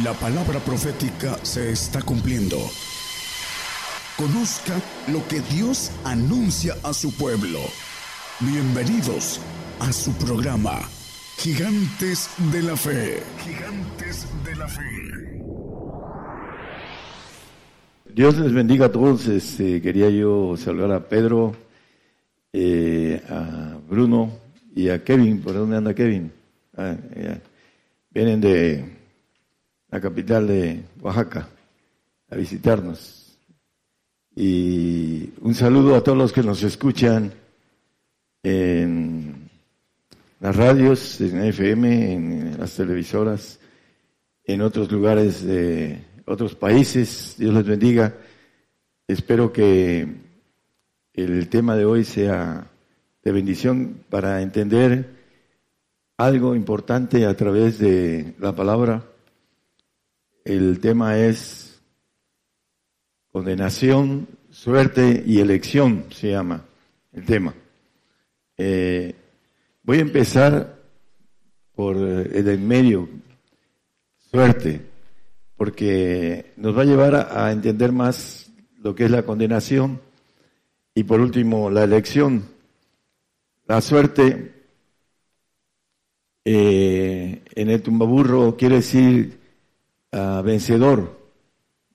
La palabra profética se está cumpliendo. Conozca lo que Dios anuncia a su pueblo. Bienvenidos a su programa, Gigantes de la Fe. Gigantes de la Fe. Dios les bendiga a todos. Este, quería yo saludar a Pedro, eh, a Bruno y a Kevin. ¿Por dónde anda Kevin? Ah, Vienen de la capital de Oaxaca, a visitarnos. Y un saludo a todos los que nos escuchan en las radios, en FM, en las televisoras, en otros lugares de otros países. Dios les bendiga. Espero que el tema de hoy sea de bendición para entender algo importante a través de la palabra el tema es condenación, suerte y elección, se llama el tema. Eh, voy a empezar por el en medio, suerte, porque nos va a llevar a, entender más lo que es la condenación y por último la elección. La suerte eh, en el tumbaburro quiere decir vencedor.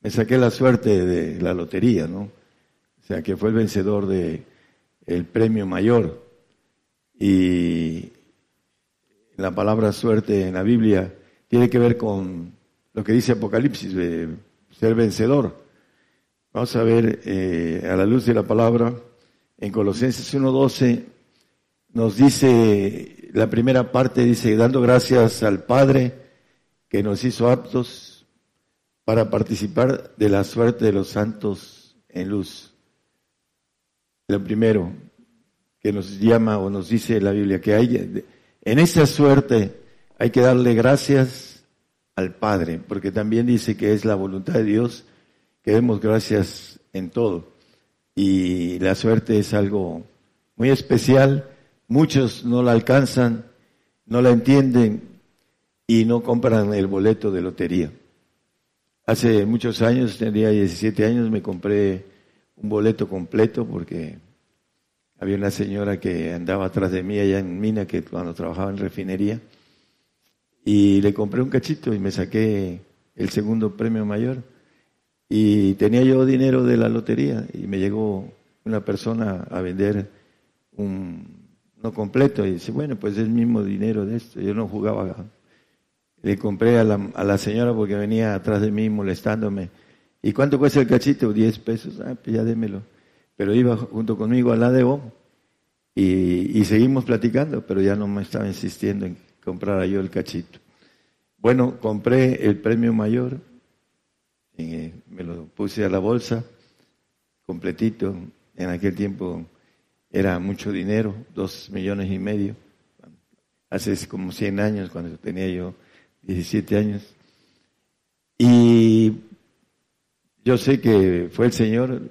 Me saqué la suerte de la lotería, ¿no? O sea, que fue el vencedor de premio mayor. Y la palabra suerte en la Biblia tiene que ver con lo que dice Apocalipsis, de ser vencedor. Vamos a ver eh, a la luz de la palabra, en Colosenses 1.12 nos dice, la primera parte dice, dando gracias al Padre que nos hizo aptos para participar de la suerte de los santos en luz. Lo primero que nos llama o nos dice la Biblia, que hay, en esa suerte hay que darle gracias al Padre, porque también dice que es la voluntad de Dios que demos gracias en todo. Y la suerte es algo muy especial, muchos no la alcanzan, no la entienden y no compran el boleto de lotería. Hace muchos años, tenía 17 años, me compré un boleto completo porque había una señora que andaba atrás de mí allá en Mina, que cuando trabajaba en refinería, y le compré un cachito y me saqué el segundo premio mayor. Y tenía yo dinero de la lotería y me llegó una persona a vender un no completo y dice, bueno, pues es el mismo dinero de esto. Yo no jugaba le compré a la, a la señora porque venía atrás de mí molestándome. ¿Y cuánto cuesta el cachito? Diez pesos. Ah, pues ya démelo. Pero iba junto conmigo al ADO y, y seguimos platicando, pero ya no me estaba insistiendo en comprar yo el cachito. Bueno, compré el premio mayor, y me lo puse a la bolsa, completito. En aquel tiempo era mucho dinero, dos millones y medio. Hace como 100 años, cuando tenía yo 17 años. Y yo sé que fue el Señor,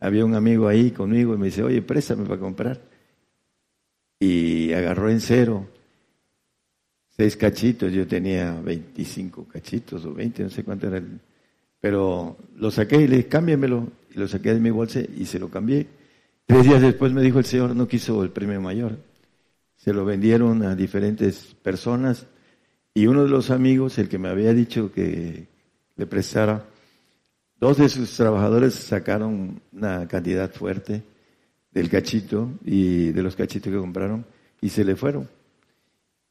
había un amigo ahí conmigo y me dice, oye, préstame para comprar. Y agarró en cero seis cachitos, yo tenía 25 cachitos o 20, no sé cuánto era. Pero lo saqué y le dije, cámbiamelo. Y lo saqué de mi bolsa y se lo cambié. Tres días después me dijo el Señor, no quiso el premio mayor. Se lo vendieron a diferentes personas y uno de los amigos, el que me había dicho que le prestara, dos de sus trabajadores sacaron una cantidad fuerte del cachito y de los cachitos que compraron y se le fueron.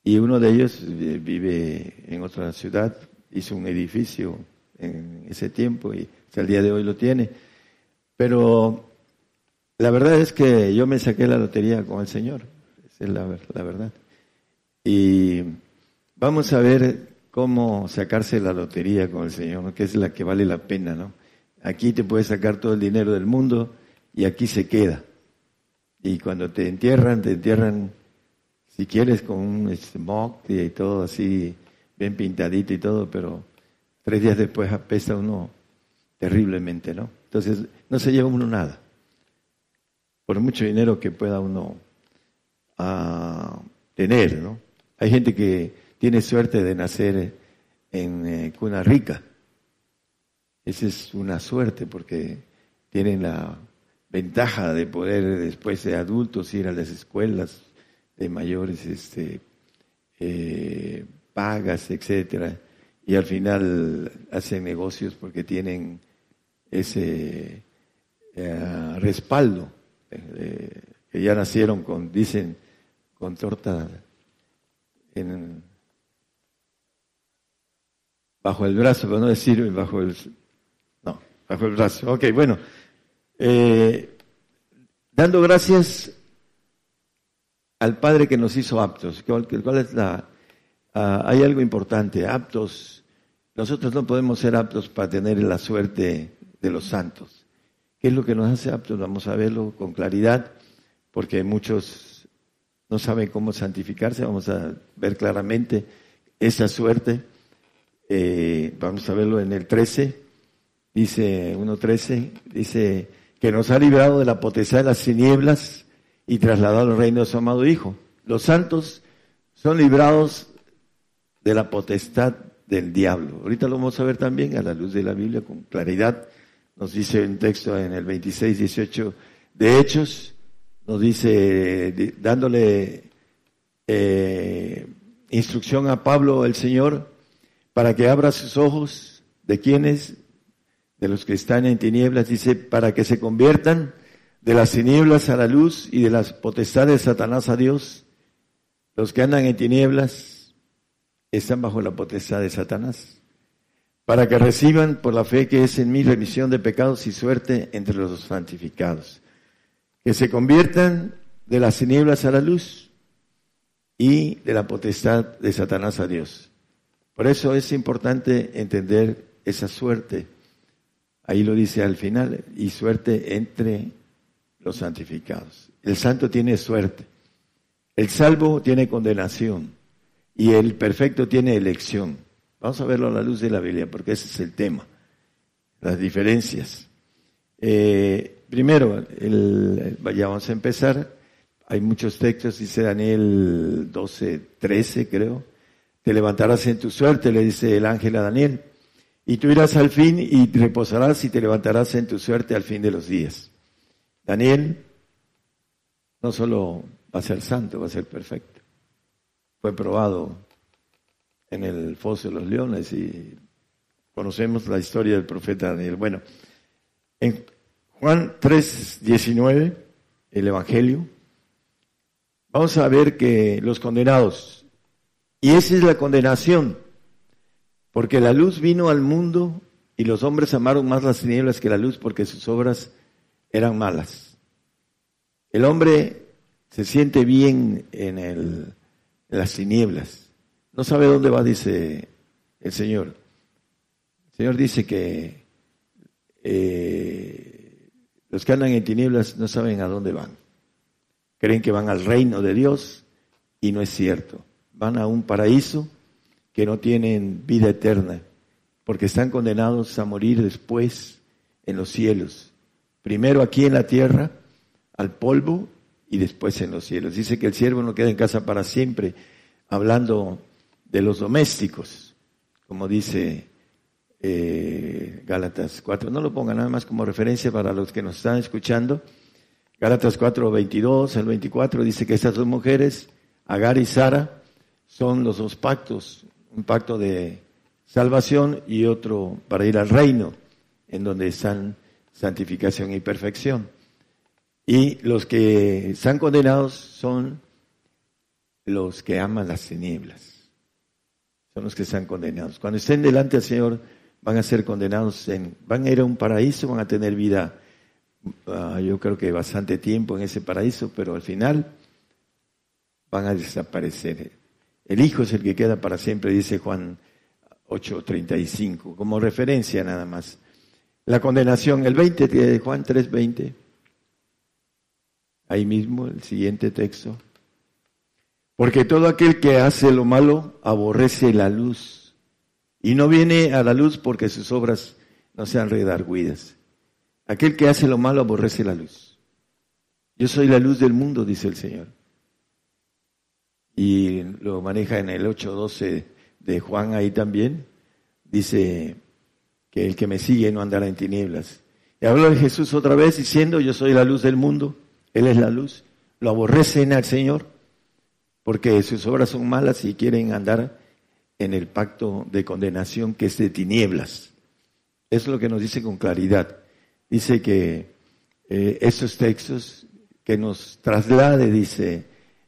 Y uno de ellos eh, vive en otra ciudad, hizo un edificio en ese tiempo y hasta el día de hoy lo tiene. Pero la verdad es que yo me saqué la lotería con el Señor, esa es la, la verdad. Y Vamos a ver cómo sacarse la lotería con el Señor, que es la que vale la pena, ¿no? Aquí te puedes sacar todo el dinero del mundo y aquí se queda. Y cuando te entierran, te entierran, si quieres, con un smoke y todo así, bien pintadito y todo, pero tres días después apesta uno terriblemente, ¿no? Entonces, no se lleva uno nada. Por mucho dinero que pueda uno ah, tener, ¿no? Hay gente que tiene suerte de nacer en eh, cuna rica. Esa es una suerte porque tienen la ventaja de poder después de adultos ir a las escuelas de mayores este, eh, pagas, etcétera, y al final hacen negocios porque tienen ese eh, respaldo, que ya nacieron con, dicen, con torta en, bajo el brazo, pero no decir bajo el, no, bajo el brazo. Ok, bueno, eh, dando gracias al Padre que nos hizo aptos. ¿Cuál, es la, ah, hay algo importante, aptos. Nosotros no podemos ser aptos para tener la suerte de los santos. ¿Qué es lo que nos hace aptos? Vamos a verlo con claridad, porque muchos no saben cómo santificarse. Vamos a ver claramente esa suerte. Eh, vamos a verlo en el 13, dice 1.13, dice que nos ha librado de la potestad de las tinieblas y trasladado al reino de su amado Hijo. Los santos son librados de la potestad del diablo. Ahorita lo vamos a ver también a la luz de la Biblia con claridad. Nos dice un texto en el 26, 18 de Hechos, nos dice, dándole eh, instrucción a Pablo el Señor, para que abra sus ojos de quienes, de los que están en tinieblas, dice, para que se conviertan de las tinieblas a la luz y de las potestades de Satanás a Dios. Los que andan en tinieblas están bajo la potestad de Satanás, para que reciban por la fe que es en mí remisión de pecados y suerte entre los santificados. Que se conviertan de las tinieblas a la luz y de la potestad de Satanás a Dios. Por eso es importante entender esa suerte. Ahí lo dice al final, y suerte entre los santificados. El santo tiene suerte. El salvo tiene condenación. Y el perfecto tiene elección. Vamos a verlo a la luz de la Biblia, porque ese es el tema. Las diferencias. Eh, primero, el, vamos a empezar. Hay muchos textos, dice Daniel 12, 13, creo te levantarás en tu suerte, le dice el ángel a Daniel, y tú irás al fin y reposarás y te levantarás en tu suerte al fin de los días. Daniel no solo va a ser santo, va a ser perfecto. Fue probado en el foso de los leones y conocemos la historia del profeta Daniel. Bueno, en Juan 3, 19, el Evangelio, vamos a ver que los condenados, y esa es la condenación, porque la luz vino al mundo y los hombres amaron más las tinieblas que la luz porque sus obras eran malas. El hombre se siente bien en, las tinieblas. No sabe dónde va, dice el Señor. El Señor dice que eh, los que andan en tinieblas no saben a dónde van. Creen que van al reino de Dios y no es cierto van a un paraíso que no tienen vida eterna, porque están condenados a morir después en los cielos. Primero aquí en la tierra, al polvo, y después en los cielos. Dice que el siervo no queda en casa para siempre, hablando de los domésticos, como dice eh, Gálatas 4. No lo ponga nada más como referencia para los que nos están escuchando. Gálatas 4, 22 al 24 dice que estas dos mujeres, Agar y Sara, son los dos pactos, un pacto de salvación y otro para ir al reino, en donde están santificación y perfección. Y los que están condenados son los que aman las tinieblas. Son los que están condenados. Cuando estén delante del Señor van a ser condenados, en, van a ir a un paraíso, van a tener vida, ah, yo creo que bastante tiempo en ese paraíso, pero al final van a desaparecer. El Hijo es el que queda para siempre, dice Juan 8:35, como referencia nada más. La condenación, el 20 de Juan 3:20, ahí mismo el siguiente texto. Porque todo aquel que hace lo malo aborrece la luz y no viene a la luz porque sus obras no sean redarguidas. Aquel que hace lo malo aborrece la luz. Yo soy la luz del mundo, dice el Señor y lo maneja en el 8.12 de Juan ahí también, dice que el que me sigue no andará en tinieblas. Y habló de Jesús otra vez diciendo, yo soy la luz del mundo, Él es la luz. Lo aborrecen al Señor porque sus obras son malas y quieren andar en el pacto de condenación que es de tinieblas. Es lo que nos dice con claridad. Dice que eh, esos textos que nos traslade, dice,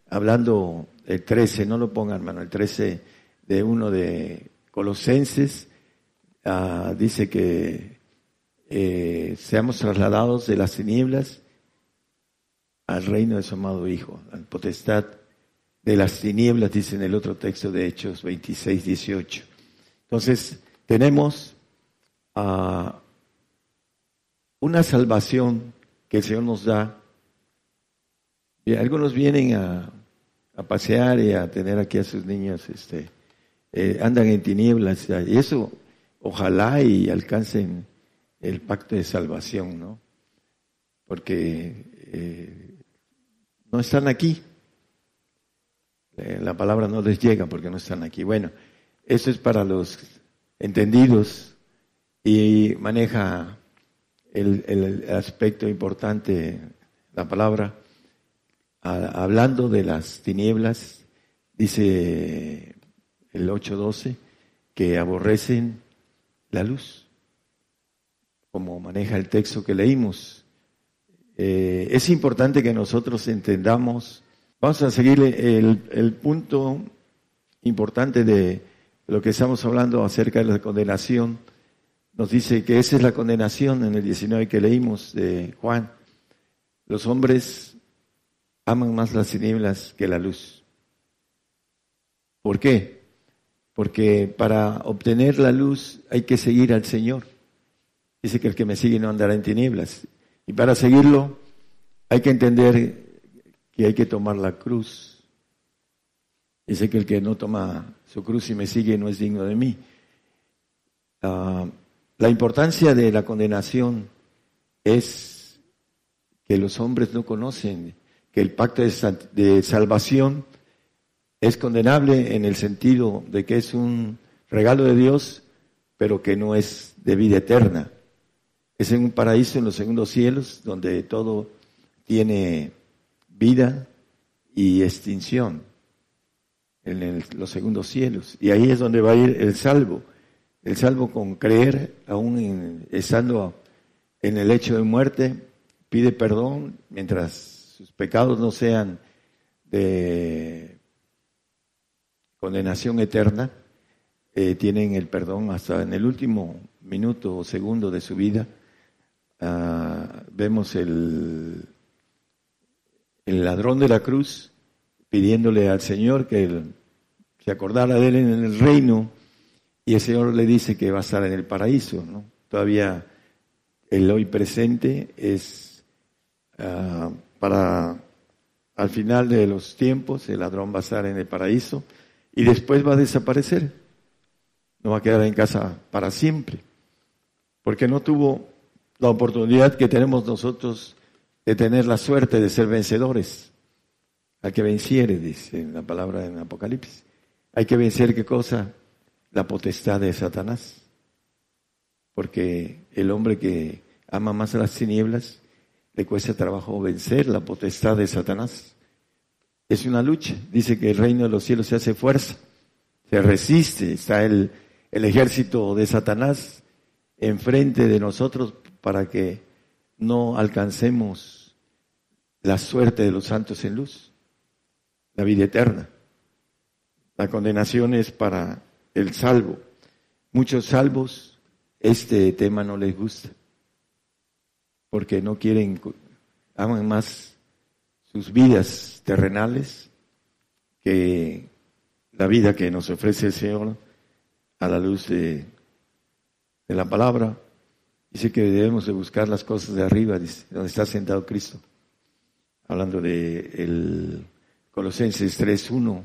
hablando el 13, no lo pongan, hermano, el 13 de uno de Colosenses, ah, dice que eh, seamos trasladados de las tinieblas al reino de su amado Hijo, a la potestad de las tinieblas, dice en el otro texto de Hechos 26, 18. Entonces, tenemos ah, una salvación que el Señor nos da. Algunos vienen a, pasear y a tener aquí a sus niños, este, eh, andan en tinieblas, y eso ojalá y alcancen el pacto de salvación, ¿no? Porque eh, no están aquí. Eh, la palabra no les llega porque no están aquí. Bueno, eso es para los entendidos y maneja el, aspecto importante, la palabra, hablando de las tinieblas, dice el 8.12, que aborrecen la luz, como maneja el texto que leímos. Eh, es importante que nosotros entendamos, vamos a seguir el, el punto importante de lo que estamos hablando acerca de la condenación nos dice que esa es la condenación en el 19 que leímos de Juan. Los hombres aman más las tinieblas que la luz. ¿Por qué? Porque para obtener la luz hay que seguir al Señor. Dice que el que me sigue no andará en tinieblas. Y para seguirlo hay que entender que hay que tomar la cruz. Dice que el que no toma su cruz y me sigue no es digno de mí. Ah, la importancia de la condenación es que los hombres no conocen que el pacto de salvación es condenable en el sentido de que es un regalo de Dios, pero que no es de vida eterna. Es en un paraíso en los segundos cielos donde todo tiene vida y extinción en los segundos cielos. Y ahí es donde va a ir el salvo el salvo con creer, aún estando en el hecho de muerte, pide perdón mientras sus pecados no sean de condenación eterna, eh, tienen el perdón hasta en el último minuto o segundo de su vida. Ah, vemos el, el ladrón de la cruz pidiéndole al Señor que se acordara de él en el reino y el Señor le dice que va a estar en el paraíso, ¿no? Todavía el hoy presente es ah, para al final de los tiempos el ladrón va a estar en el paraíso y después va a desaparecer. No va a quedar en casa para siempre, porque no tuvo la oportunidad que tenemos nosotros de tener la suerte de ser vencedores. Al que venciere, dice la palabra en Apocalipsis. Hay que vencer qué cosa? la potestad de Satanás. Porque el hombre que ama más las tinieblas, le cuesta trabajo vencer la potestad de Satanás. Es una lucha. Dice que el reino de los cielos se hace fuerza, se resiste. Está el, el ejército de Satanás enfrente de nosotros para que no alcancemos la suerte de los santos en luz, la vida eterna. La condenación es para el salvo. Muchos salvos este tema no les gusta, porque no quieren, aman más sus vidas terrenales que la vida que nos ofrece el Señor a la luz de, la palabra. Dice que debemos de buscar las cosas de arriba, donde está sentado Cristo. Hablando de Colosenses 3.1,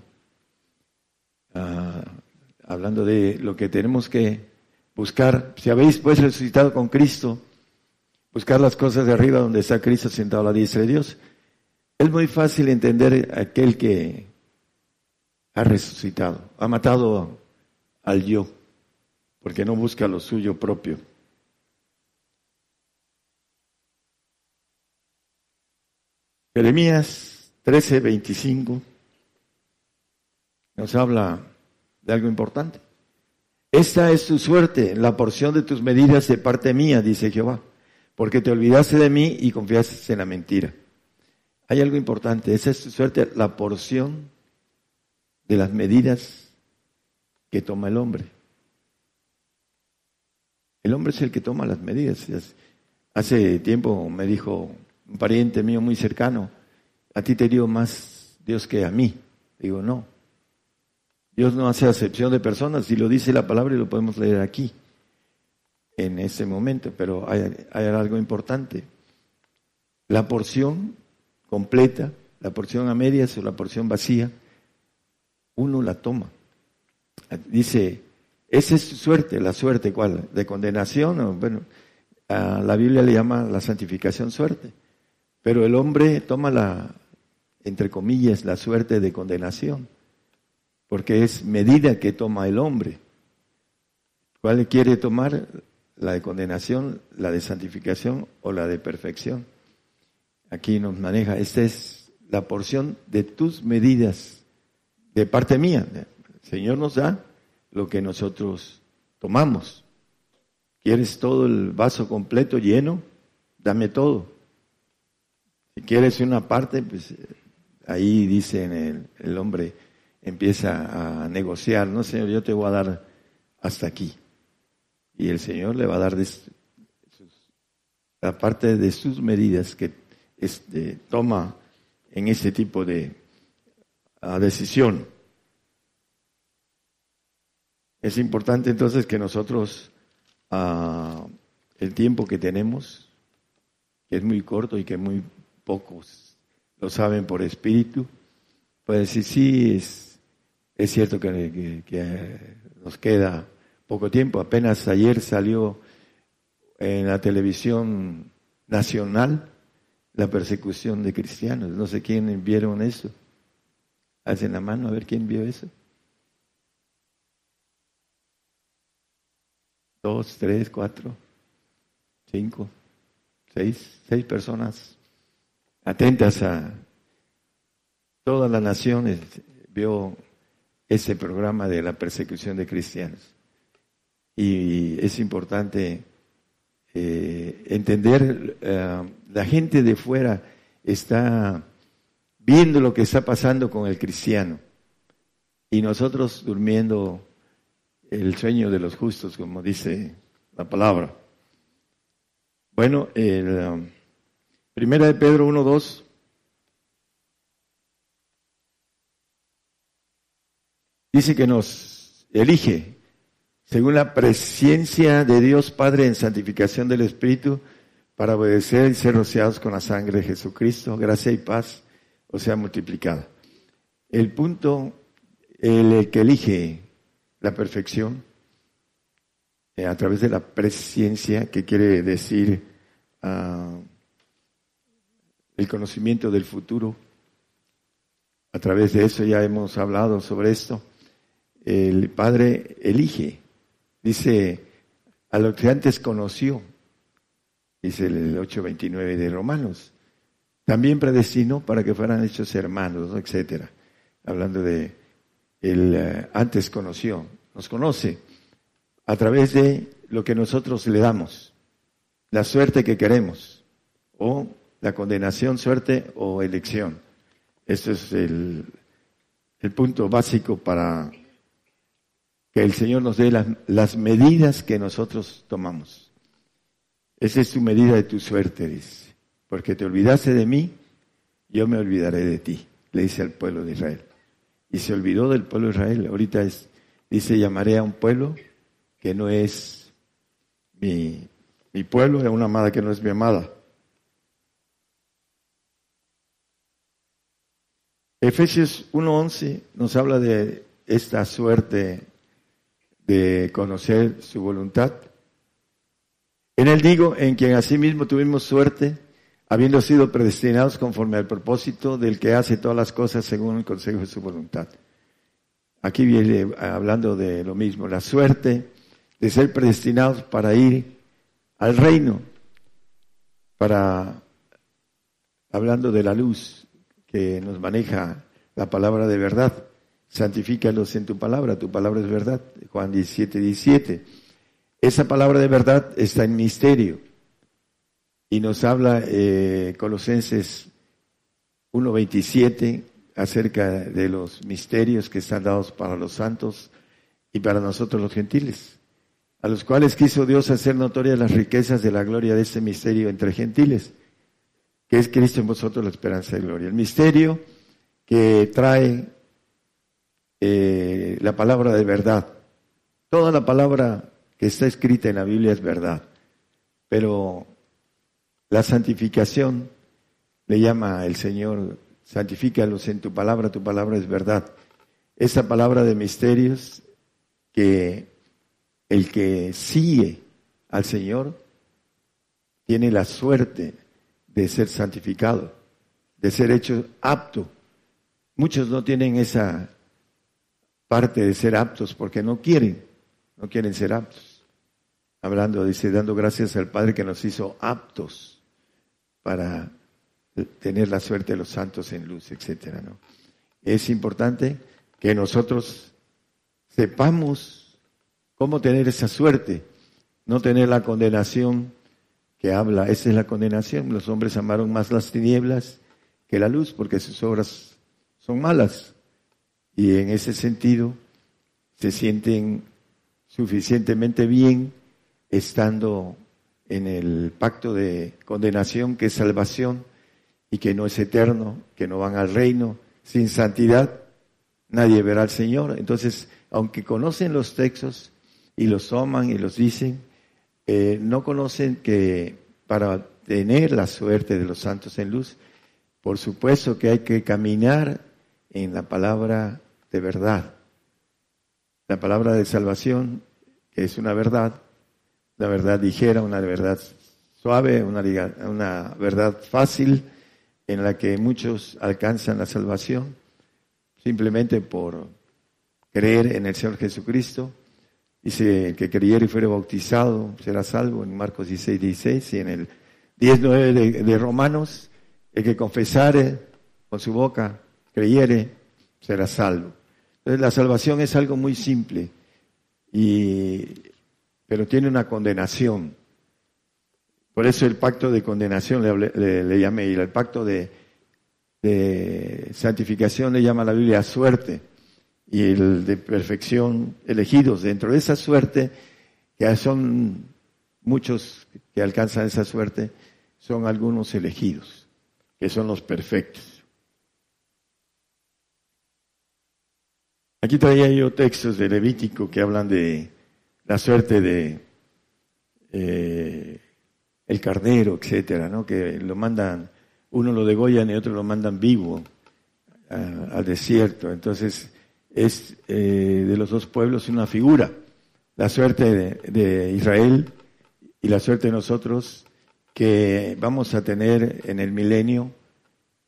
hablando de lo que tenemos que buscar. Si habéis pues resucitado con Cristo, buscar las cosas de arriba donde está Cristo sentado a la diestra de Dios. Es muy fácil entender aquel que ha resucitado, ha matado al yo, porque no busca lo suyo propio. Jeremías 13, 25 nos habla de algo importante. Esta es tu suerte, la porción de tus medidas de parte mía, dice Jehová, porque te olvidaste de mí y confiaste en la mentira. Hay algo importante, esa es suerte, la porción de las medidas que toma el hombre. El hombre es el que toma las medidas. Hace tiempo me dijo un pariente mío muy cercano, a ti te dio más Dios que a mí. Digo, no. Dios no hace acepción de personas, si lo dice la palabra y lo podemos leer aquí, en ese momento, pero hay, algo importante. La porción completa, la porción a medias o la porción vacía, uno la toma. Dice, esa es su suerte, la suerte, ¿cuál? ¿De condenación? bueno, a la Biblia le llama la santificación suerte. Pero el hombre toma la, entre comillas, la suerte de condenación, porque es medida que toma el hombre. ¿Cuál quiere tomar? La de condenación, la de santificación o la de perfección. Aquí nos maneja, esta es la porción de tus medidas de parte mía. El Señor nos da lo que nosotros tomamos. ¿Quieres todo el vaso completo lleno? Dame todo. Si quieres una parte, pues ahí dice el, el hombre, empieza a negociar, no Señor, yo te voy a dar hasta aquí. Y el Señor le va a dar la parte de sus medidas que este, toma en este tipo de decisión. Es importante entonces que nosotros, ah, el tiempo que tenemos, que es muy corto y que muy pocos lo saben por espíritu, puede decir, sí, es, cierto que, que nos queda poco tiempo. Apenas ayer salió en la televisión nacional la persecución de cristianos. No sé quién vieron eso. Hacen la mano a ver quién vio eso. dos, tres, cuatro, cinco, seis, seis personas atentas a todas las naciones vio ese programa de la persecución de cristianos. Y es importante eh, entender, eh, la gente de fuera está viendo lo que está pasando con el cristiano y nosotros durmiendo el sueño de los justos, como dice la palabra. Bueno, el, um, primera de Pedro 1.2. Dice que nos elige según la presencia de Dios Padre en santificación del Espíritu para obedecer y ser rociados con la sangre de Jesucristo, gracia y paz, o sea, multiplicada. El punto, el que elige la perfección eh, a través de la presencia, que quiere decir ah, el conocimiento del futuro. A través de eso ya hemos hablado sobre esto. El Padre elige, dice, a lo que antes conoció, dice el 8.29 de Romanos. También predestinó para que fueran hechos hermanos, etcétera. Hablando de él eh, antes conoció, nos conoce a través de lo que nosotros le damos, la suerte que queremos, o la condenación, suerte o elección. Este es el, el punto básico para que el Señor nos dé las, las, medidas que nosotros tomamos. Esa es tu medida de tu suerte, dice. Porque te olvidaste de mí, yo me olvidaré de ti, le dice al pueblo de Israel y se olvidó del pueblo de Israel. Ahorita es, dice, llamaré a un pueblo que no es mi, mi pueblo, a una amada que no es mi amada. Efesios 1.11 nos habla de esta suerte de conocer su voluntad. En él digo, en quien asimismo tuvimos suerte, habiendo sido predestinados conforme al propósito del que hace todas las cosas según el consejo de su voluntad. Aquí viene hablando de lo mismo, la suerte de ser predestinados para ir al reino, para, hablando de la luz que nos maneja la palabra de verdad, santifícalos en tu palabra, tu palabra es verdad, Juan 17, 17. Esa palabra de verdad está en misterio y nos habla eh, Colosenses 1.27 acerca de los misterios que están dados para los santos y para nosotros los gentiles, a los cuales quiso Dios hacer notorias las riquezas de la gloria de ese misterio entre gentiles, que es Cristo en vosotros la esperanza de gloria. El misterio que trae eh, la palabra de verdad. Toda la palabra que está escrita en la Biblia es verdad, pero la santificación le llama el Señor santifícalos en tu palabra, tu palabra es verdad. Esa palabra de misterios que el que sigue al Señor tiene la suerte de ser santificado, de ser hecho apto. Muchos no tienen esa parte de ser aptos porque no quieren, no quieren ser aptos. Hablando, dice, dando gracias al Padre que nos hizo aptos para tener la suerte de los santos en luz, etcétera, ¿no? Es importante que nosotros sepamos cómo tener esa suerte, no tener la condenación que habla, esa es la condenación. Los hombres amaron más las tinieblas que la luz porque sus obras son malas. Y en ese sentido se sienten suficientemente bien estando en el pacto de condenación que es salvación y que no es eterno, que no van al reino. Sin santidad nadie verá al Señor. Entonces, aunque conocen los textos y los toman y los dicen, eh, no conocen que para tener la suerte de los santos en luz, por supuesto que hay que caminar en la palabra de verdad. La palabra de salvación, que es una verdad, una verdad ligera, una verdad suave, una, verdad fácil, en la que muchos alcanzan la salvación simplemente por creer en el Señor Jesucristo. Dice, que creyere y fuere bautizado será salvo en Marcos 16, 16 y en el 19 de, de Romanos, el que confesare con su boca, creyere, será salvo. Entonces la salvación es algo muy simple, y, pero tiene una condenación. Por eso el pacto de condenación le, le, llamé, y el pacto de, de, santificación le llama la Biblia suerte, y el de perfección elegidos. Dentro de esa suerte, que son muchos que alcanzan esa suerte, son algunos elegidos, que son los perfectos. Aquí traía yo textos de Levítico que hablan de la suerte de eh, el carnero, etcétera, ¿no? Que lo mandan, uno lo degollan y otro lo mandan vivo al desierto. Entonces, es eh, de los dos pueblos una figura. La suerte de, Israel y la suerte de nosotros que vamos a tener en el milenio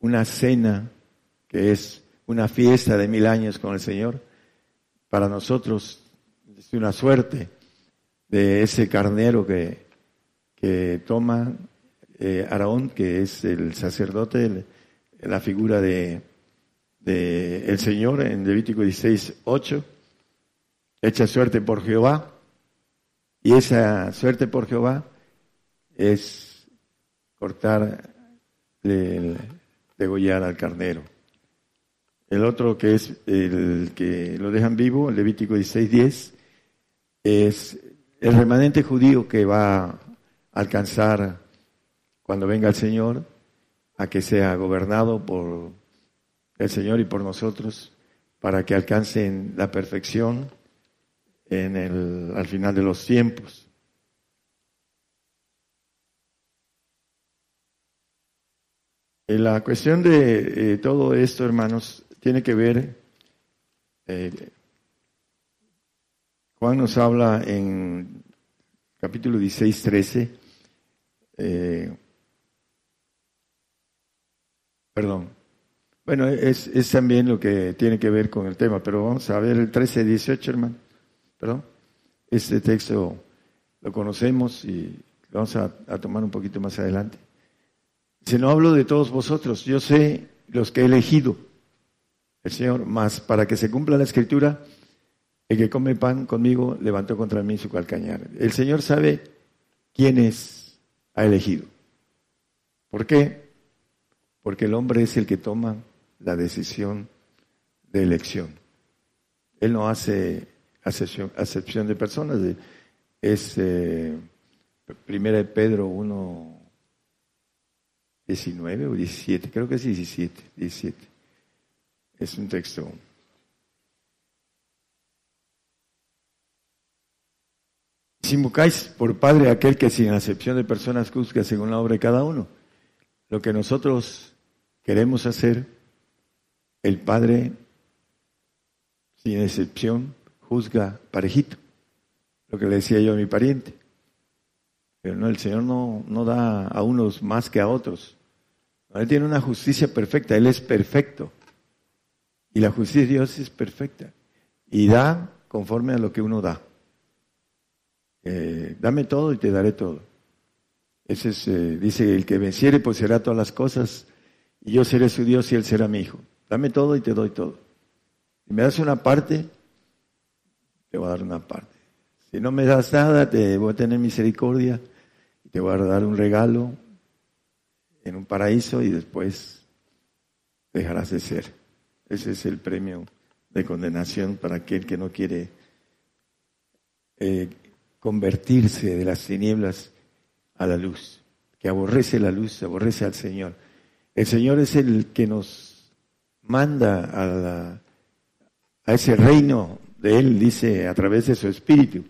una cena que es una fiesta de mil años con el Señor. Para nosotros es una suerte de ese carnero que toma eh, Araón, que es el sacerdote, la figura de, el Señor en Levítico 16, 8, echa suerte por Jehová, y esa suerte por Jehová es cortar, degollar al carnero. El otro que es el que lo dejan vivo, Levítico 16, 10, es el remanente judío que va alcanzar cuando venga el Señor a que sea gobernado por el Señor y por nosotros para que alcancen la perfección en el, al final de los tiempos. La cuestión de eh, todo esto, hermanos, tiene que ver, eh, Juan nos habla en capítulo 16, 13, eh, perdón. Bueno, es, también lo que tiene que ver con el tema, pero vamos a ver el 13, 18, hermano. Perdón. Este texto lo conocemos y lo vamos a, tomar un poquito más adelante. Si no hablo de todos vosotros, yo sé los que he elegido, el Señor, más para que se cumpla la escritura, el que come pan conmigo levantó contra mí su calcañar. El Señor sabe quiénes ha elegido. ¿Por qué? Porque el hombre es el que toma la decisión de elección. Él no hace acepción, de personas. Es eh, primera de Pedro 1, 19 o 17, creo que es 17, 17. Es un texto. Si invocáis por Padre aquel que sin acepción de personas juzga según la obra de cada uno. Lo que nosotros queremos hacer, el Padre, sin excepción, juzga parejito. Lo que le decía yo a mi pariente. Pero no, el Señor no, no da a unos más que a otros. Él tiene una justicia perfecta, Él es perfecto. Y la justicia de Dios es perfecta. Y da conforme a lo que uno da. Eh, dame todo y te daré todo. Ese es, eh, dice, el que venciere pues será todas las cosas y yo seré su Dios y él será mi hijo. Dame todo y te doy todo. Si me das una parte, te voy a dar una parte. Si no me das nada, te voy a tener misericordia y te voy a dar un regalo en un paraíso y después dejarás de ser. Ese es el premio de condenación para aquel que no quiere eh, convertirse de las tinieblas a la luz, que aborrece la luz, aborrece al Señor. El Señor es el que nos manda a, a ese reino de Él, dice, a través de su Espíritu.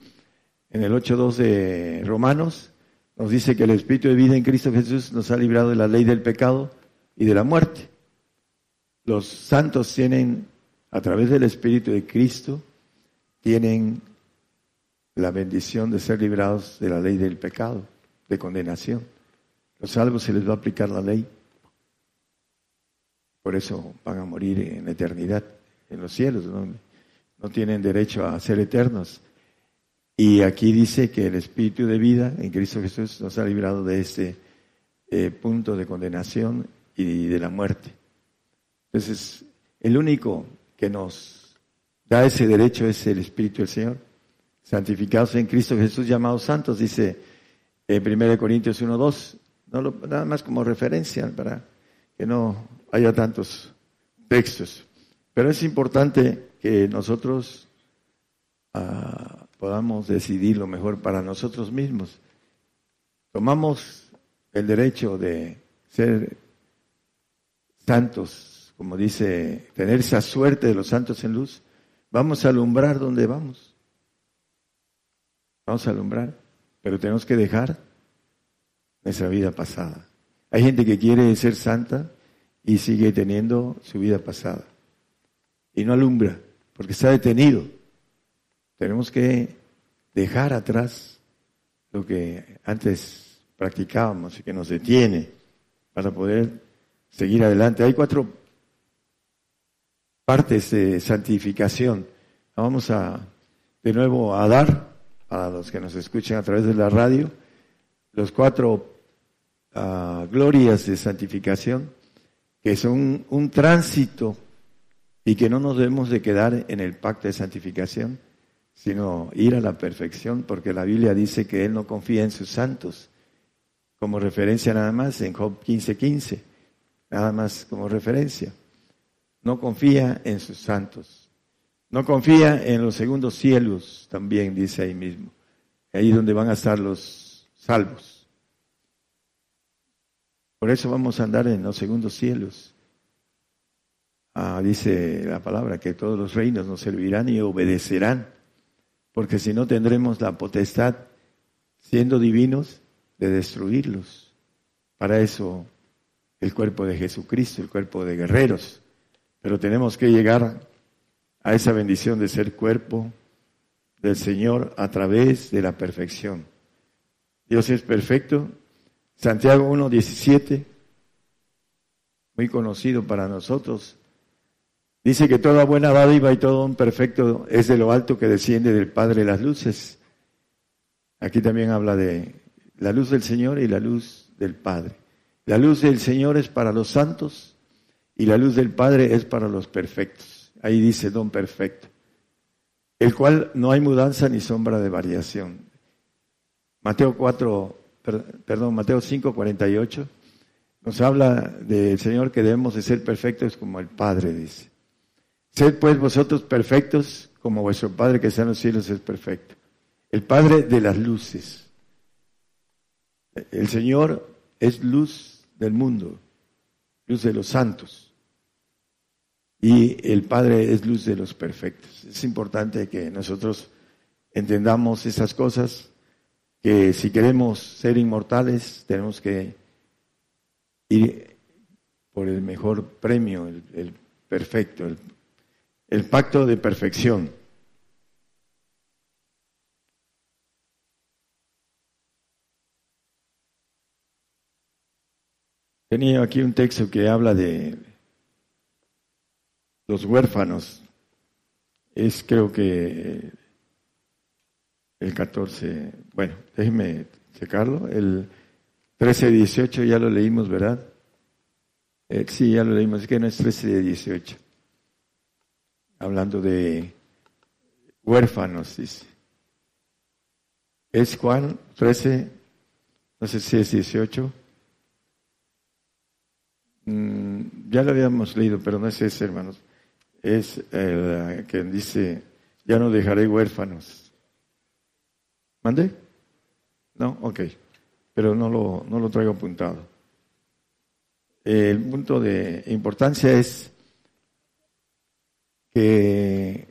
En el 8.2 de Romanos nos dice que el Espíritu de vida en Cristo Jesús nos ha librado de la ley del pecado y de la muerte. Los santos tienen, a través del Espíritu de Cristo, tienen la bendición de ser librados de la ley del pecado, de condenación. Los salvos se les va a aplicar la ley. Por eso van a morir en eternidad, en los cielos. ¿no? tienen derecho a ser eternos. Y aquí dice que el espíritu de vida en Cristo Jesús nos ha librado de este eh, punto de condenación y de la muerte. Entonces, el único que nos da ese derecho es el Espíritu del Señor. Santificados en Cristo Jesús, llamados santos, dice en 1 Corintios 1.2, no nada más como referencia para que no haya tantos textos. Pero es importante que nosotros ah, podamos decidir lo mejor para nosotros mismos. Tomamos el derecho de ser santos, como dice, tener esa suerte de los santos en luz. Vamos a alumbrar donde vamos. Vamos a alumbrar, pero tenemos que dejar nuestra vida pasada. Hay gente que quiere ser santa y sigue teniendo su vida pasada y no alumbra porque está detenido. Tenemos que dejar atrás lo que antes practicábamos y que nos detiene para poder seguir adelante. Hay cuatro partes de santificación. Vamos a de nuevo a dar a los que nos escuchan a través de la radio los cuatro ah, glorias de santificación que son un tránsito y que no nos debemos de quedar en el pacto de santificación, sino ir a la perfección, porque la Biblia dice que Él no confía en sus santos, como referencia nada más en Job 15:15, 15, nada más como referencia. No confía en sus santos. No confía en los segundos cielos, también dice ahí mismo. Ahí donde van a estar los salvos. Por eso vamos a andar en los segundos cielos. Ah, dice la palabra que todos los reinos nos servirán y obedecerán, porque si no tendremos la potestad, siendo divinos, de destruirlos. Para eso el cuerpo de Jesucristo, el cuerpo de guerreros. Pero tenemos que llegar a esa bendición de ser cuerpo del Señor a través de la perfección. Dios es perfecto. Santiago 1.17, muy conocido para nosotros, Dice que toda buena dádiva y todo un perfecto es de lo alto que desciende del Padre de las luces, Aquí también habla de la luz del Señor y la luz del Padre. La luz del Señor es para los santos y la luz del Padre es para los perfectos. Ahí dice don perfecto, el cual no hay mudanza ni sombra de variación. Mateo 4, perdón, Mateo 5, 48 nos habla del Señor que debemos de ser perfectos como el Padre dice. Sed pues vosotros perfectos como vuestro Padre que está en los cielos es perfecto. El Padre de las luces. El Señor es luz del mundo, luz de los santos. Y el Padre es luz de los perfectos. Es importante que nosotros entendamos esas cosas, que si queremos ser inmortales tenemos que ir por el mejor premio, el, perfecto, el pacto de perfección. Tenía aquí un texto que habla de los huérfanos. Es creo que el 14, bueno, déjeme checarlo. El 13 de 18 ya lo leímos, ¿verdad? Eh, sí, ya lo leímos, es que no es 13 de 18. Hablando de huérfanos, dice. Es Juan 13, no sé si es 18. Mm, ya lo habíamos leído, pero no es ese, hermanos. Es el que dice, ya no dejaré huérfanos. ¿Mande? No, ok. Pero no lo, no lo traigo apuntado. El punto de importancia es que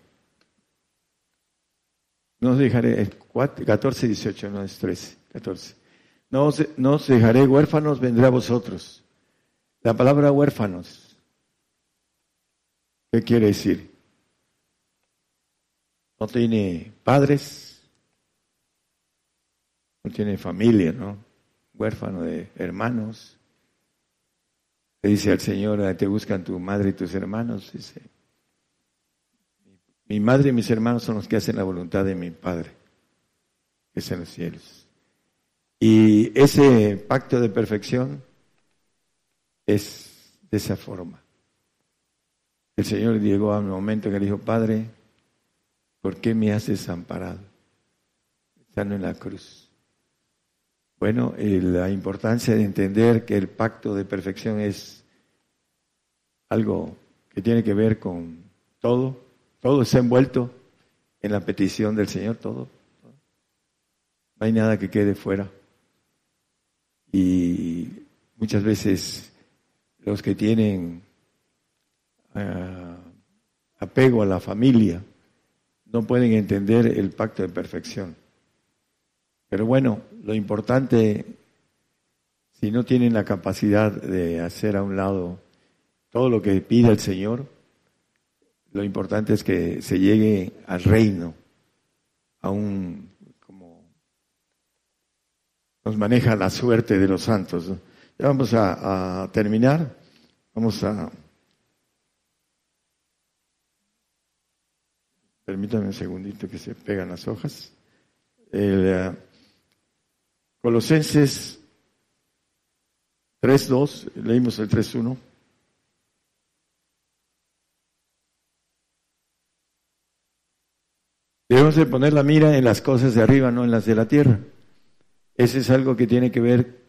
no os dejaré, 14, 18, no es 13, 14. No no os dejaré huérfanos, vendré a vosotros. La palabra huérfanos, ¿qué quiere decir? No tiene padres, no tiene familia, ¿no? Huérfano de hermanos. Le dice al Señor, te buscan tu madre y tus hermanos. Dice, mi madre y mis hermanos son los que hacen la voluntad de mi Padre, que es en los cielos. Y ese pacto de perfección es de esa forma. El Señor llegó a un momento que le dijo, Padre, ¿por qué me has desamparado? Estando en la cruz. Bueno, la importancia de entender que el pacto de perfección es algo que tiene que ver con todo, todo está envuelto en la petición del Señor, todo. No hay nada que quede fuera. Y muchas veces los que tienen eh, apego a la familia no pueden entender el pacto de perfección. Pero bueno, lo importante, si no tienen la capacidad de hacer a un lado todo lo que pide el Señor, lo importante es que se llegue al reino, a un, como nos maneja la suerte de los santos. Vamos a, terminar. Vamos a... Permítanme un segundito que se pegan las hojas. El, uh, Colosenses 3.2, leímos el 3.1. Debemos de poner la mira en las cosas de arriba, no en las de la tierra. Ese es algo que tiene que ver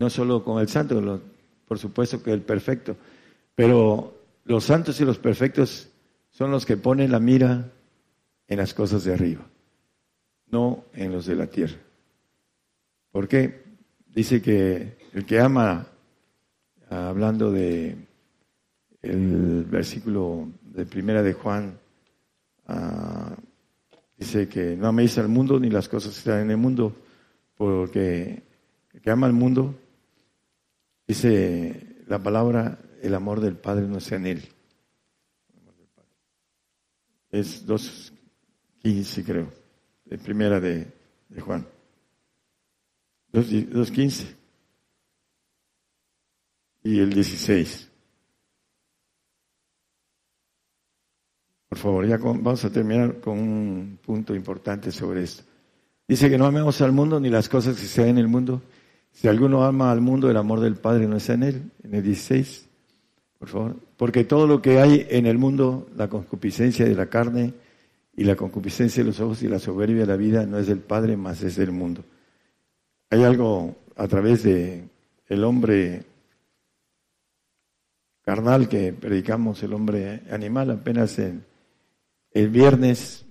no solo con el santo, por supuesto que el perfecto, pero los santos y los perfectos son los que ponen la mira en las cosas de arriba, no en los de la tierra. ¿Por qué? Dice que el que ama, hablando de el versículo de primera de Juan, ah, dice que no améis al mundo ni las cosas que están en el mundo, porque el que ama al mundo Dice la palabra, el amor del Padre no está en él. Es 2.15 creo, de primera de, Juan. 2.15 y el 16. Por favor, ya vamos a terminar con un punto importante sobre esto. Dice que no amemos al mundo ni las cosas que se ven en el mundo. Si alguno ama al mundo, el amor del Padre no está en él. En el 16, por favor. Porque todo lo que hay en el mundo, la concupiscencia de la carne y la concupiscencia de los ojos y la soberbia de la vida, no es del Padre, más es del mundo. Hay algo a través de el hombre carnal que predicamos, el hombre animal, apenas en el viernes,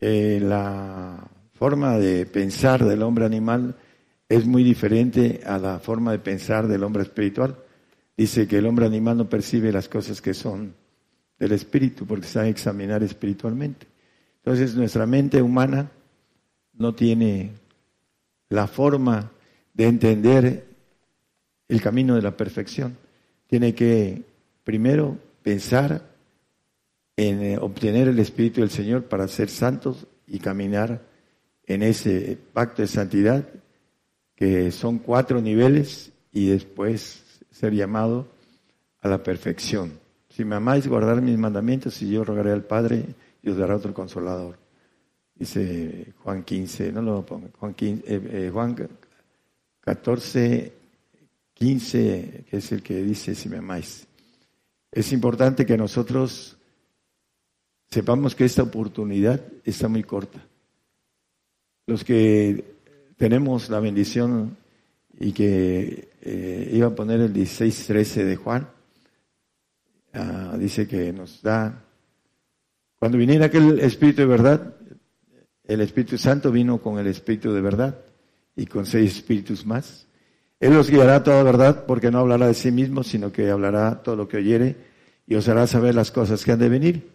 eh, la forma de pensar del hombre animal es muy diferente a la forma de pensar del hombre espiritual. Dice que el hombre animal no percibe las cosas que son del espíritu porque sabe examinar espiritualmente. Entonces nuestra mente humana no tiene la forma de entender el camino de la perfección. Tiene que primero pensar en eh, obtener el Espíritu del Señor para ser santos y caminar en ese pacto de santidad, que son cuatro niveles, y después ser llamado a la perfección. Si me amáis, guardar mis mandamientos, y yo rogaré al Padre y os dará otro consolador. Dice Juan 15, no lo pongo, Juan, 15, eh, eh, Juan 14, 15, que es el que dice, si me amáis. Es importante que nosotros sepamos que esta oportunidad está muy corta. Los que tenemos la bendición y que eh, iba a poner el 16-13 de Juan, ah, dice que nos da, cuando viniera aquel Espíritu de verdad, el Espíritu Santo vino con el Espíritu de verdad y con seis espíritus más. Él os guiará toda verdad porque no hablará de sí mismo, sino que hablará todo lo que oyere y os hará saber las cosas que han de venir.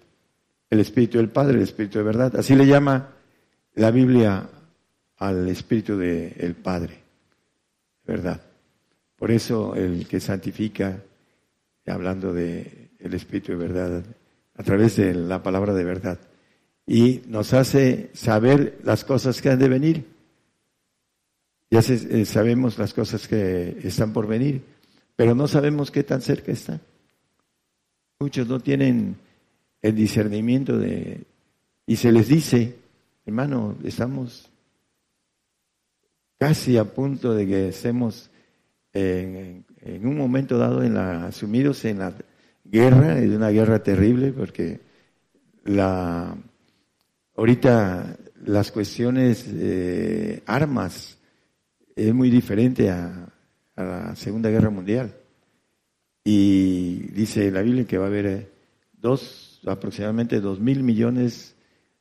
El Espíritu del Padre, el Espíritu de verdad. Así le llama la Biblia al Espíritu del Padre, ¿verdad? Por eso el que santifica, hablando de el Espíritu de verdad, a través de la palabra de verdad, y nos hace saber las cosas que han de venir. Ya eh, sabemos las cosas que están por venir, pero no sabemos qué tan cerca están. Muchos no tienen el discernimiento de... Y se les dice, hermano, estamos casi a punto de que estemos en, un momento dado en la, asumidos en la guerra, en una guerra terrible, porque la ahorita las cuestiones de armas es muy diferente a, a, la Segunda Guerra Mundial. Y dice la Biblia que va a haber dos, aproximadamente dos mil millones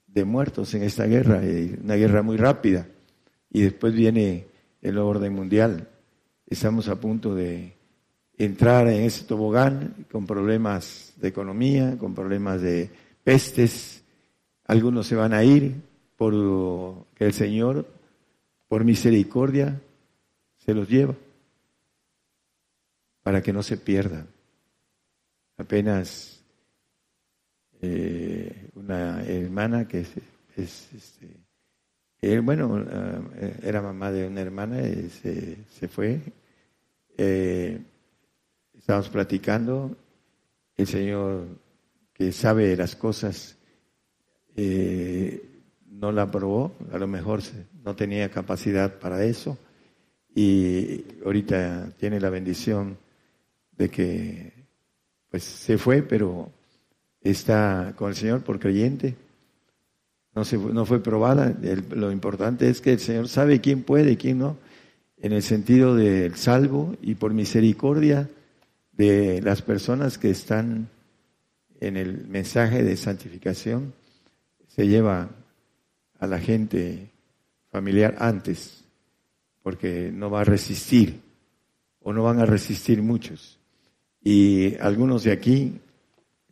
de muertos en esta guerra, una guerra muy rápida y después viene el orden mundial. Estamos a punto de entrar en ese tobogán con problemas de economía, con problemas de pestes. Algunos se van a ir por que el Señor, por misericordia, se los lleva para que no se pierdan. Apenas eh, una hermana que es, este, bueno, eh, era mamá de una hermana, y se, fue. Eh, estábamos platicando, el Señor que sabe las cosas eh, no la aprobó, a lo mejor no tenía capacidad para eso. Y ahorita tiene la bendición de que pues se fue, pero está con el Señor por creyente no, se, no fue probada. lo importante es que el Señor sabe quién puede y quién no, en el sentido del salvo y por misericordia de las personas que están en el mensaje de santificación, se lleva a la gente familiar antes, porque no va a resistir, o no van a resistir muchos. Y algunos de aquí,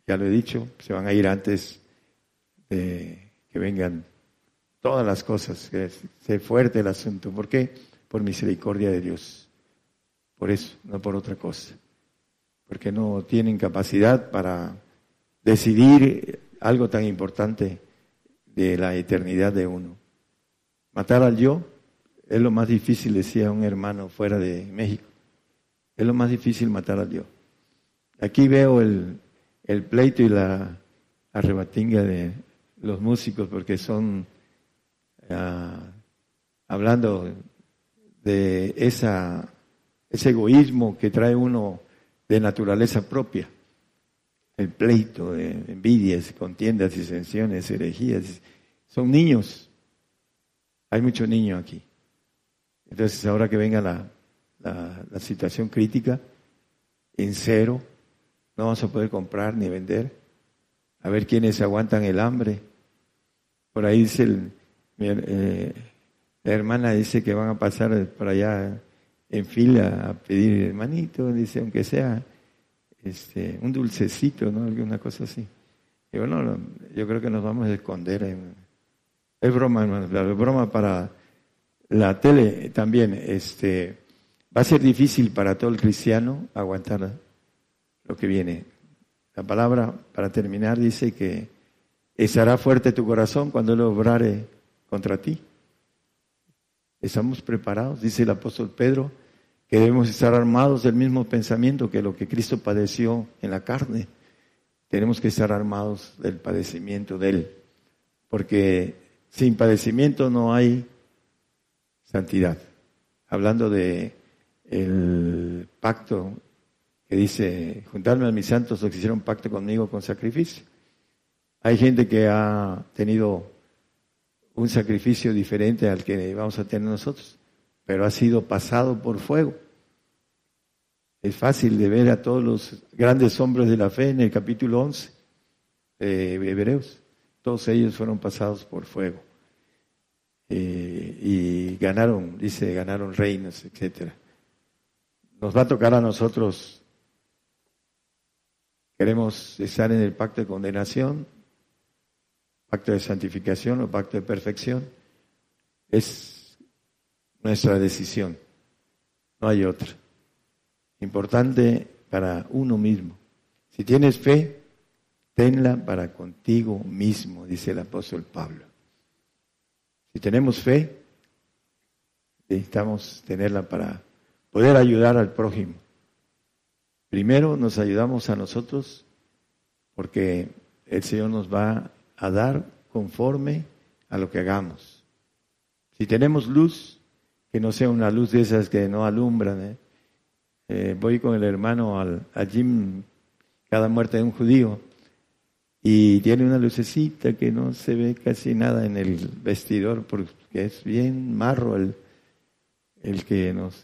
ya lo he dicho, se van a ir antes de que vengan todas las cosas, que sea fuerte el asunto. ¿Por qué? Por misericordia de Dios. Por eso, no por otra cosa. Porque no tienen capacidad para decidir algo tan importante de la eternidad de uno. Matar al yo es lo más difícil, decía un hermano fuera de México. Es lo más difícil matar al yo. Aquí veo el, el pleito y la arrebatinga de los músicos porque son ah, hablando de esa, ese egoísmo que trae uno de naturaleza propia, el pleito, de envidias, contiendas, disensiones, herejías, son niños. Hay muchos niños aquí. Entonces, ahora que venga la, la, situación crítica, en cero, no vamos a poder comprar ni vender. A ver quiénes aguantan el hambre. Por ahí dice eh, la hermana dice que van a pasar por allá en fila a pedir hermanito, dice, aunque sea este, un dulcecito, ¿no? Alguna cosa así. Y bueno, yo creo que nos vamos a esconder. es broma, hermano, es broma para la tele también. Este, va a ser difícil para todo el cristiano aguantar lo que viene. La palabra, para terminar, dice que estará fuerte tu corazón cuando Él obrare contra ti. Estamos preparados, dice el apóstol Pedro, que debemos estar armados del mismo pensamiento que lo que Cristo padeció en la carne. Tenemos que estar armados del padecimiento de Él, porque sin padecimiento no hay santidad. Hablando de el pacto que dice, juntarme a mis santos los que hicieron pacto conmigo con sacrificio. Hay gente que ha tenido un sacrificio diferente al que vamos a tener nosotros, pero ha sido pasado por fuego. Es fácil de ver a todos los grandes hombres de la fe en el capítulo 11 de Hebreos. Todos ellos fueron pasados por fuego. Eh, y ganaron, dice, ganaron reinos, etcétera. Nos va a tocar a nosotros. Queremos estar en el pacto de condenación, pacto de santificación o pacto de perfección, es nuestra decisión, no hay otra. Importante para uno mismo. Si tienes fe, tenla para contigo mismo, dice el apóstol Pablo. Si tenemos fe, necesitamos tenerla para poder ayudar al prójimo. Primero nos ayudamos a nosotros porque el Señor nos va a dar conforme a lo que hagamos. Si tenemos luz, que no sea una luz de esas que no alumbran. ¿eh? Eh, voy con el hermano al, gym cada muerte de un judío y tiene una lucecita que no se ve casi nada en el vestidor porque es bien marro el, el que nos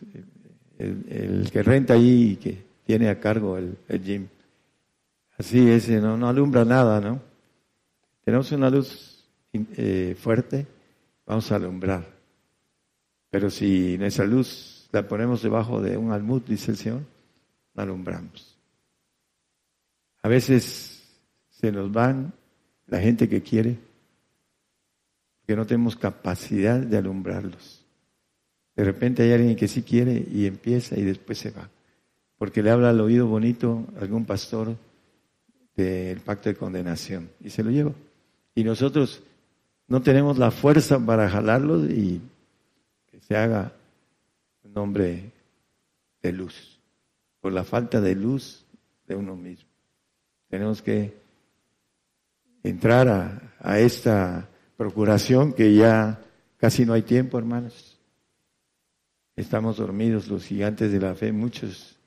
el, que renta allí y que tiene a cargo el, el gym. Así es, no, no alumbra nada, ¿no? Tenemos una luz eh, fuerte, vamos a alumbrar. Pero si nuestra luz la ponemos debajo de un almud, dice el Señor, no alumbramos. A veces se nos van la gente que quiere, porque no tenemos capacidad de alumbrarlos. De repente hay alguien que sí quiere y empieza y después se va, porque le habla al oído bonito algún pastor del pacto de condenación y se lo lleva y nosotros no tenemos la fuerza para jalarlos y que se haga un hombre de luz, por la falta de luz de uno mismo. Tenemos que entrar a, a esta procuración que ya casi no hay tiempo, hermanos. Estamos dormidos los gigantes de la fe, muchos.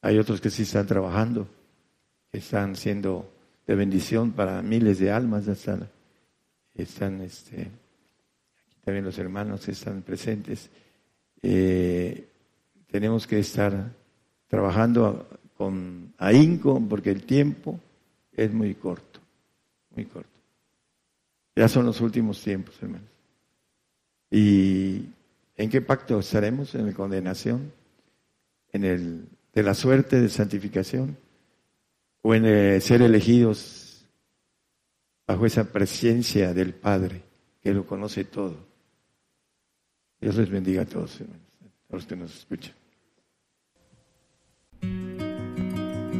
Hay otros que sí están trabajando, que están siendo de bendición para miles de almas. Están, están este, aquí también los hermanos están presentes. Eh, tenemos que estar trabajando con ahínco porque el tiempo es muy corto, muy corto. Ya son los últimos tiempos, hermanos. ¿Y en qué pacto estaremos? ¿En la condenación? ¿En el de la suerte de santificación? O en eh, ser elegidos bajo esa presencia del Padre que lo conoce todo. Dios les bendiga a todos, hermanos, a los que nos escuchan.